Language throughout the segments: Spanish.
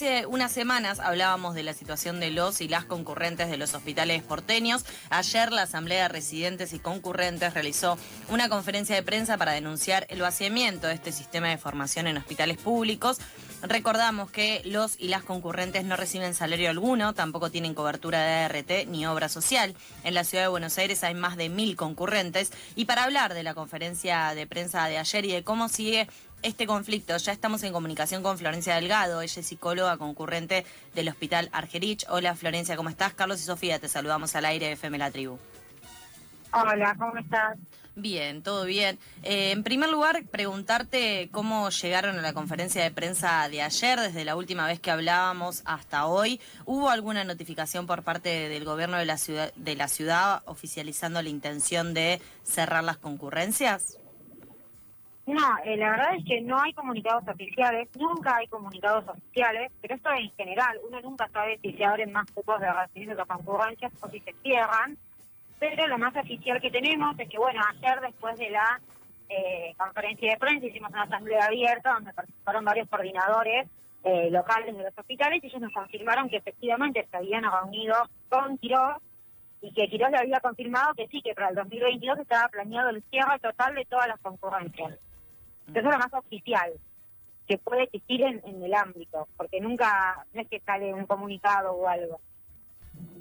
hace unas semanas hablábamos de la situación de los y las concurrentes de los hospitales porteños. Ayer la Asamblea de Residentes y Concurrentes realizó una conferencia de prensa para denunciar el vaciamiento de este sistema de formación en hospitales públicos. Recordamos que los y las concurrentes no reciben salario alguno, tampoco tienen cobertura de ART ni obra social. En la ciudad de Buenos Aires hay más de mil concurrentes y para hablar de la conferencia de prensa de ayer y de cómo sigue este conflicto. Ya estamos en comunicación con Florencia Delgado, ella es psicóloga concurrente del Hospital Argerich. Hola Florencia, ¿cómo estás? Carlos y Sofía, te saludamos al aire de FM La Tribu. Hola, ¿cómo estás? Bien, todo bien. Eh, en primer lugar, preguntarte cómo llegaron a la conferencia de prensa de ayer, desde la última vez que hablábamos hasta hoy. ¿Hubo alguna notificación por parte del gobierno de la ciudad, de la ciudad oficializando la intención de cerrar las concurrencias? No, eh, la verdad es que no hay comunicados oficiales, nunca hay comunicados oficiales, pero esto en general, uno nunca sabe si se abren más cupos de recibir de concurrencias o si se cierran, pero lo más oficial que tenemos es que, bueno, ayer después de la eh, conferencia de prensa hicimos una asamblea abierta donde participaron varios coordinadores eh, locales de los hospitales y ellos nos confirmaron que efectivamente se habían reunido con Quiroz y que Quiroz le había confirmado que sí, que para el 2022 estaba planeado el cierre total de todas las concurrencias. Eso es lo más oficial que puede existir en, el ámbito, porque nunca, no es que sale un comunicado o algo.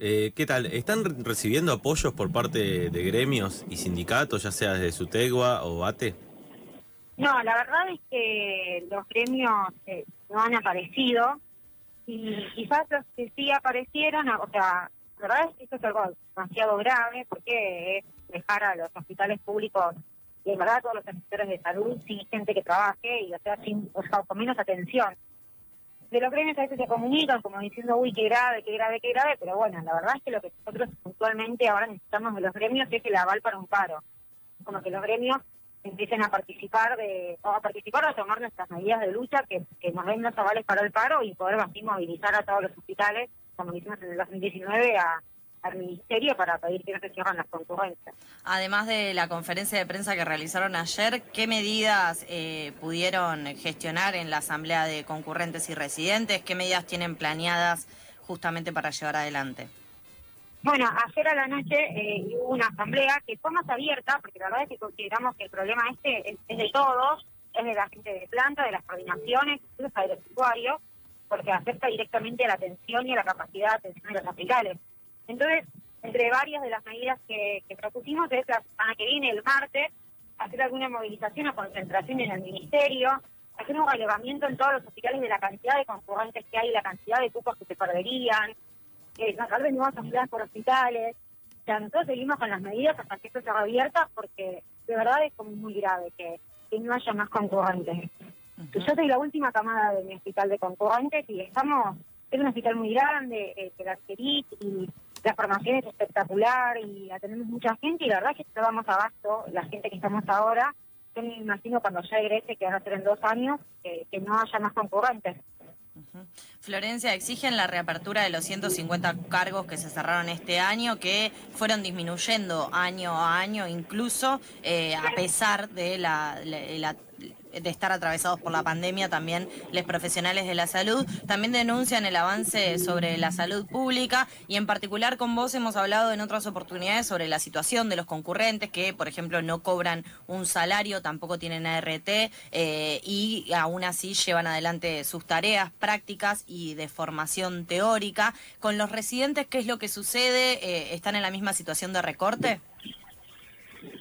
Eh, ¿Qué tal? ¿Están recibiendo apoyos por parte de gremios y sindicatos, ya sea desde Sutegua o ATE? No, la verdad es que los gremios eh, no han aparecido y quizás los que sí aparecieron, o sea, la verdad es que esto es algo demasiado grave porque es dejar a los hospitales públicos y en verdad todos los sectores de salud sin gente que trabaje y o sea, sin, o sea, con menos atención. De los gremios a veces se comunican como diciendo, uy, qué grave, qué grave, qué grave, pero bueno, la verdad es que lo que nosotros puntualmente ahora necesitamos de los gremios es el aval para un paro. Como que los gremios empiecen a participar de o a participar o a tomar nuestras medidas de lucha que, que nos den los avales para el paro y poder así movilizar a todos los hospitales, como hicimos en el 2019, a, al ministerio para pedir que no se cierran las concurrencias. Además de la conferencia de prensa que realizaron ayer, ¿qué medidas eh, pudieron gestionar en la Asamblea de Concurrentes y Residentes? ¿Qué medidas tienen planeadas justamente para llevar adelante? Bueno, ayer a la noche eh, hubo una asamblea que fue más abierta, porque la verdad es que consideramos que el problema este es, de todos, es de la gente de planta, de las coordinaciones, incluso del usuario, porque afecta directamente a la atención y a la capacidad de atención de los hospitales. Entonces, entre varias de las medidas que, propusimos es la semana que viene, el martes, hacer alguna movilización o concentración en el ministerio, hacer un relevamiento en todos los hospitales de la cantidad de concurrentes que hay, la cantidad de cupos que se perderían, eh, sacar de nuevas unidades por hospitales. O sea, nosotros seguimos con las medidas hasta que esto se abierta porque de verdad es como muy grave que, no haya más concurrentes. Yo soy la última camada de mi hospital de concurrentes y estamos, es un hospital muy grande, eh, que la y la formación es espectacular y la tenemos mucha gente y la verdad es que vamos abasto, la gente que estamos ahora, yo me imagino cuando ya egrese, que van a ser en dos años, que, no haya más concurrentes. Florencia, exigen la reapertura de los 150 cargos que se cerraron este año, que fueron disminuyendo año a año, incluso eh, a pesar de la, la de estar atravesados por la pandemia, también los profesionales de la salud, también denuncian el avance sobre la salud pública y en particular con vos hemos hablado en otras oportunidades sobre la situación de los concurrentes que, por ejemplo, no cobran un salario, tampoco tienen ART eh, y aún así llevan adelante sus tareas prácticas y de formación teórica. Con los residentes, ¿qué es lo que sucede? Eh, ¿Están en la misma situación de recorte?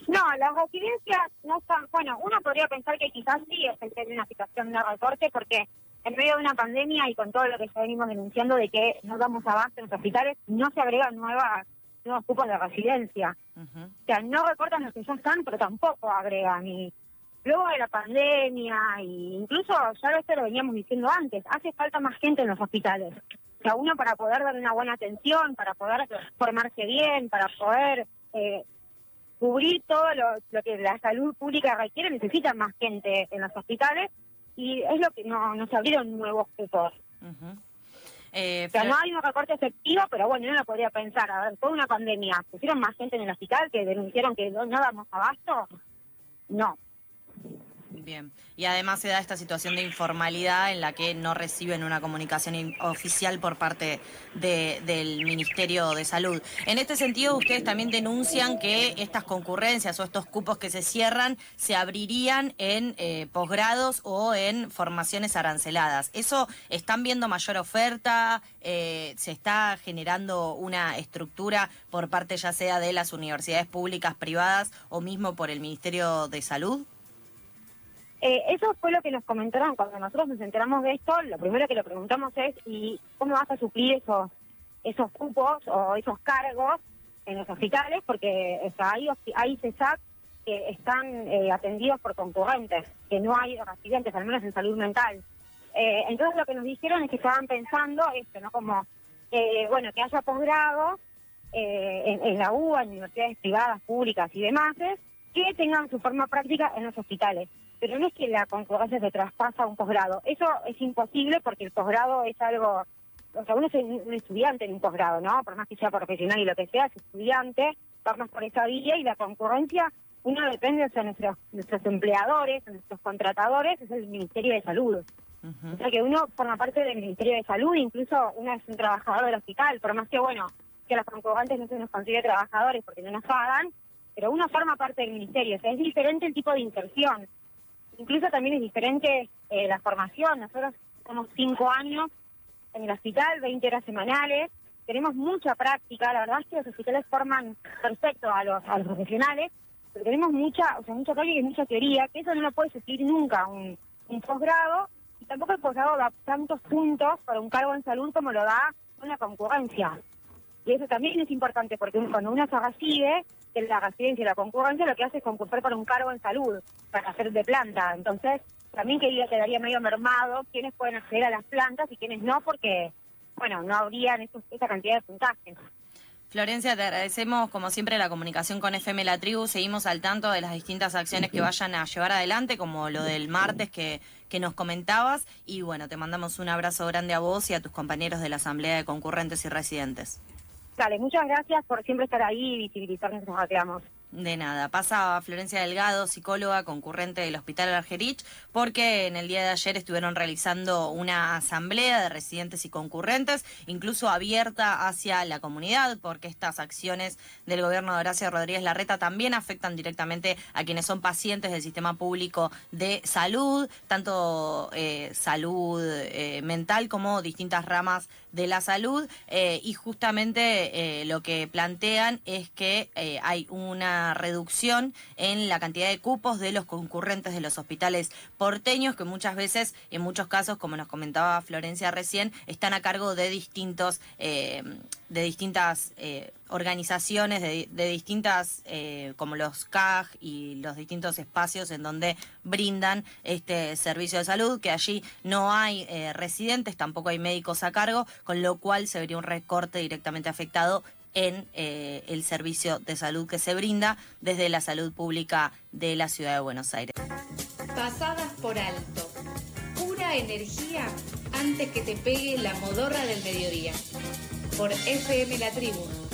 No, las residencias no están, bueno, uno podría pensar que quizás sí es en una situación de recorte porque en medio de una pandemia y con todo lo que ya venimos denunciando de que no damos avance en los hospitales, no se agregan nuevas nuevos cupos de residencia. O sea, no recortan los que ya están, pero tampoco agregan. Y luego de la pandemia, e incluso ya esto lo veníamos diciendo antes, hace falta más gente en los hospitales. O sea, uno para poder dar una buena atención, para poder formarse bien, para poder eh, cubrir todo lo, que la salud pública requiere, necesitan más gente en los hospitales y es lo que no, no se abrieron nuevos cupos. Eh, o sea, no hay un recorte efectivo, pero bueno, yo no lo podría pensar. A ver, toda una pandemia, ¿pusieron más gente en el hospital que denunciaron que no, damos abasto? No. Bien, y además se da esta situación de informalidad en la que no reciben una comunicación oficial por parte del Ministerio de Salud. En este sentido, ustedes también denuncian que estas concurrencias o estos cupos que se cierran se abrirían en eh, posgrados o en formaciones aranceladas. ¿Eso están viendo mayor oferta? Eh, ¿Se está generando una estructura por parte ya sea de las universidades públicas, privadas o mismo por el Ministerio de Salud? Eh, eso fue lo que nos comentaron cuando nosotros nos enteramos de esto. Lo primero que le preguntamos es, ¿y cómo vas a suplir esos esos cupos o esos cargos en los hospitales? Porque o sea, hay, hay CESAC que están eh, atendidos por concurrentes, que no hay residentes, al menos en salud mental. Eh, entonces lo que nos dijeron es que estaban pensando esto, ¿no? Como, bueno, que haya posgrado en, en, la UBA, en universidades privadas, públicas y demás, que tengan su forma práctica en los hospitales pero no es que la concurrencia se traspasa a un posgrado. Eso es imposible porque el posgrado es algo, o sea, uno es un estudiante en un posgrado, ¿no? Por más que sea profesional y lo que sea, es estudiante, vamos por esa vía y la concurrencia, uno depende, o sea, nuestros, nuestros empleadores, nuestros contratadores, es el Ministerio de Salud. O sea que uno forma parte del Ministerio de Salud, incluso uno es un trabajador del hospital, por más que, bueno, que los concurrentes no se nos consigue trabajadores porque no nos pagan, pero uno forma parte del ministerio, o sea, es diferente el tipo de inserción. Incluso también es diferente eh, la formación. Nosotros somos cinco años en el hospital, 20 horas semanales. Tenemos mucha práctica. La verdad es que los hospitales forman perfecto a los, profesionales, pero tenemos mucha, o sea, mucha práctica y mucha teoría, que eso no lo puede suplir nunca un, un posgrado. Y tampoco el posgrado da tantos puntos para un cargo en salud como lo da una concurrencia. Y eso también es importante porque cuando uno se recibe, en la residencia y la concurrencia lo que hace es concursar para un cargo en salud, para hacer de planta. Entonces, también quedaría medio mermado quiénes pueden acceder a las plantas y quiénes no, porque, bueno, no habrían esa cantidad de puntajes. Florencia, te agradecemos como siempre la comunicación con FM La Tribu. Seguimos al tanto de las distintas acciones que vayan a llevar adelante, como lo del martes que, que nos comentabas. Y bueno, te mandamos un abrazo grande a vos y a tus compañeros de la Asamblea de Concurrentes y Residentes. Muchas gracias por siempre estar ahí y visibilizar nuestros reclamos. De nada. Pasa Florencia Delgado, psicóloga concurrente del Hospital Argerich, porque en el día de ayer estuvieron realizando una asamblea de residentes y concurrentes, incluso abierta hacia la comunidad, porque estas acciones del gobierno de Horacio Rodríguez Larreta también afectan directamente a quienes son pacientes del sistema público de salud, tanto eh, salud eh, mental como distintas ramas de la salud. Eh, y justamente lo que plantean es que hay una reducción en la cantidad de cupos de los concurrentes de los hospitales porteños, que muchas veces, en muchos casos, como nos comentaba Florencia recién, están a cargo de distintos, eh, de distintas eh, organizaciones, de, distintas, eh, como los CAG y los distintos espacios en donde brindan este servicio de salud, que allí no hay residentes, tampoco hay médicos a cargo, con lo cual se vería un recorte directamente afectado en eh, el servicio de salud que se brinda desde la salud pública de la ciudad de Buenos Aires. Pasadas por alto. Pura energía antes que te pegue la modorra del mediodía. Por FM La Tribu